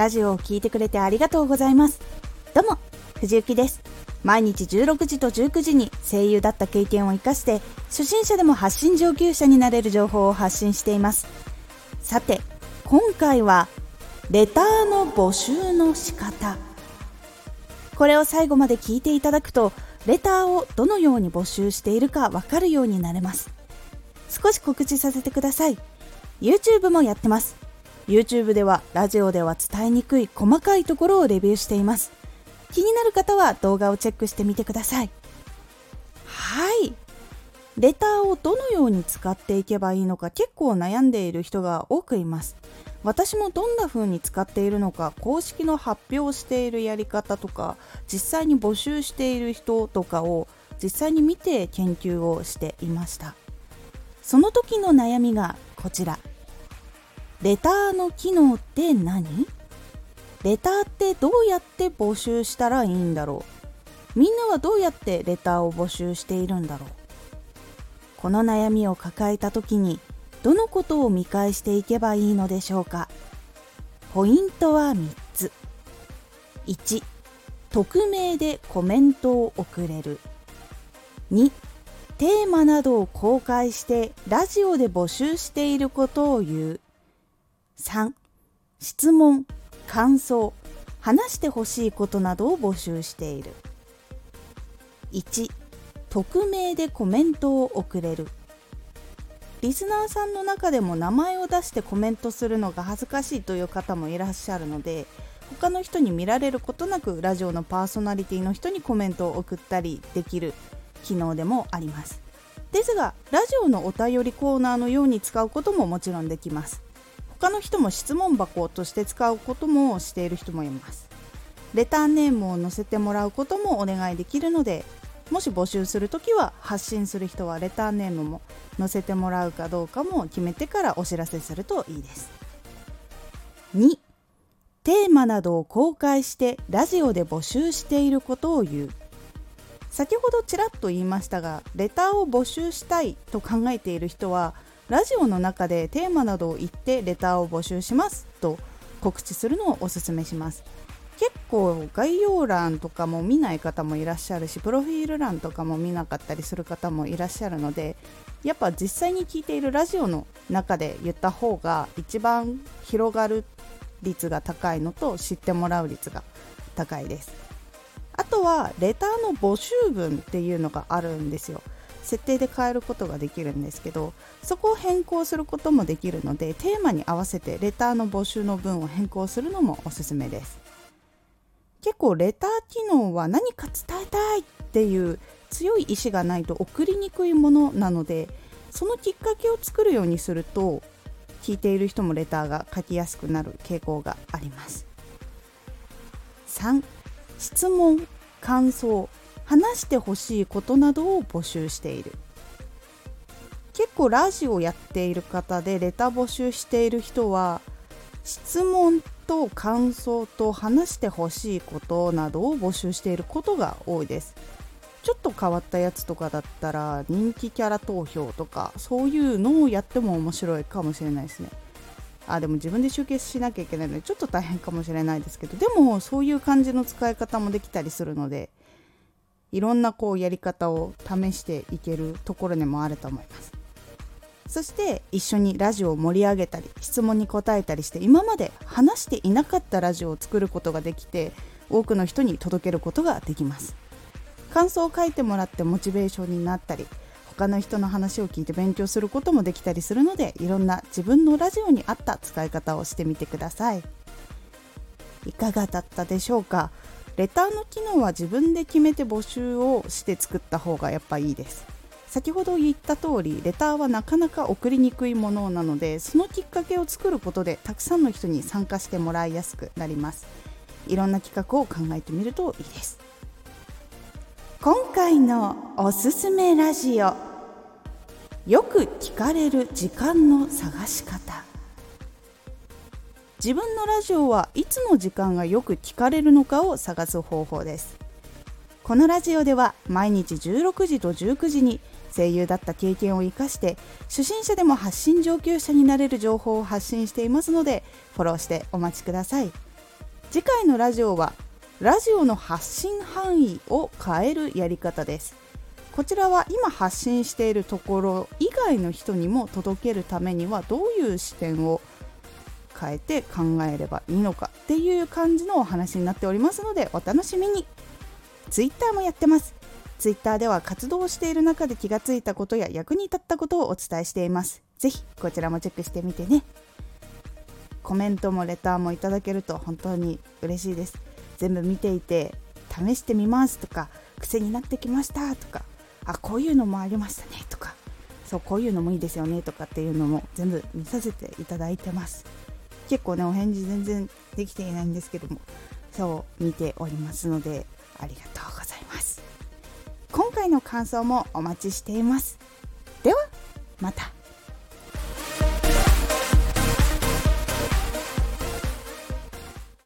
ラジオを聴いてくれてありがとうございます。どうも藤幸です。毎日16時と19時に声優だった経験を生かして初心者でも発信上級者になれる情報を発信しています。さて今回はレターの募集の仕方。これを最後まで聞いていただくとレターをどのように募集しているかわかるようになれます。少し告知させてください。YouTube もやってます。YouTube ではラジオでは伝えにくい細かいところをレビューしています。気になる方は動画をチェックしてみてください。はい。レターをどのように使っていけばいいのか結構悩んでいる人が多くいます。私もどんな風に使っているのか公式の発表しているやり方とか実際に募集している人とかを実際に見て研究をしていました。その時の悩みがこちら。レターの機能って何？レターってどうやって募集したらいいんだろう？みんなはどうやってレターを募集しているんだろう？この悩みを抱えた時にどのことを見返していけばいいのでしょうか？ポイントは3つ。1匿名でコメントを送れる。2テーマなどを公開してラジオで募集していることを言う。3質問感想話してほしいことなどを募集している。1匿名でコメントを送れる。リスナーさんの中でも名前を出してコメントするのが恥ずかしいという方もいらっしゃるので他の人に見られることなくラジオのパーソナリティの人にコメントを送ったりできる機能でもあります。ですがラジオのお便りコーナーのように使うことももちろんできます。他の人も質問箱として使うこともしている人もいます。レターネームを載せてもらうこともお願いできるのでもし募集するときは発信する人はレターネームも載せてもらうかどうかも決めてからお知らせするといいです。2テーマなどを公開してラジオで募集していることを言う。先ほどちらっと言いましたがレターを募集したいと考えている人はラジオの中でテーマなどを言ってレターを募集しますと告知するのをおすすめします。結構概要欄とかも見ない方もいらっしゃるしプロフィール欄とかも見なかったりする方もいらっしゃるのでやっぱ実際に聞いているラジオの中で言った方が一番広がる率が高いのと知ってもらう率が高いです。あとはレターの募集文っていうのがあるんですよ。設定で変えることができるんですけどそこを変更することもできるのでテーマに合わせてレターの募集の文を変更するのもおすすめです。結構レター機能は何か伝えたいっていう強い意志がないと送りにくいものなのでそのきっかけを作るようにすると聞いている人もレターが書きやすくなる傾向があります。3質問感想。話してほしいことなどを募集している。結構ラジオやっている方でレター募集している人は質問と感想と話してほしいことなどを募集していることが多いです。ちょっと変わったやつとかだったら人気キャラ投票とかそういうのをやっても面白いかもしれないですね。あでも自分で集計しなきゃいけないのでちょっと大変かもしれないですけどでもそういう感じの使い方もできたりするのでいろんなこうやり方を試していけるところでもあると思います。そして一緒にラジオを盛り上げたり質問に答えたりして今まで話していなかったラジオを作ることができて多くの人に届けることができます。感想を書いてもらってモチベーションになったり他の人の話を聞いて勉強することもできたりするのでいろんな自分のラジオに合った使い方をしてみてください。いかがだったでしょうか？レターの機能は自分で決めて募集をして作った方がやっぱいいです。先ほど言った通りレターはなかなか送りにくいものなのでそのきっかけを作ることでたくさんの人に参加してもらいやすくなります。いろんな企画を考えてみるといいです。今回のおすすめラジオ。よく聞かれる時間の探し方。自分のラジオはいつの時間がよく聞かれるのかを探す方法です。このラジオでは毎日16時と19時に声優だった経験を生かして初心者でも発信上級者になれる情報を発信していますのでフォローしてお待ちください。次回のラジオはラジオの発信範囲を変えるやり方です。こちらは今発信しているところ以外の人にも届けるためにはどういう視点を変えて考えればいいのかっていう感じのお話になっておりますのでお楽しみに。Twitter もやってます。Twitter では活動している中で気がついたことや役に立ったことをお伝えしています。ぜひこちらもチェックしてみてね。コメントもレターもいただけると本当に嬉しいです。全部見ていて試してみますとか癖になってきましたとかあこういうのもありましたねとかそうこういうのもいいですよねとかっていうのも全部見させていただいてます。結構ねお返事全然できていないんですけどもそう見ておりますのでありがとうございます。今回の感想もお待ちしています。ではまた。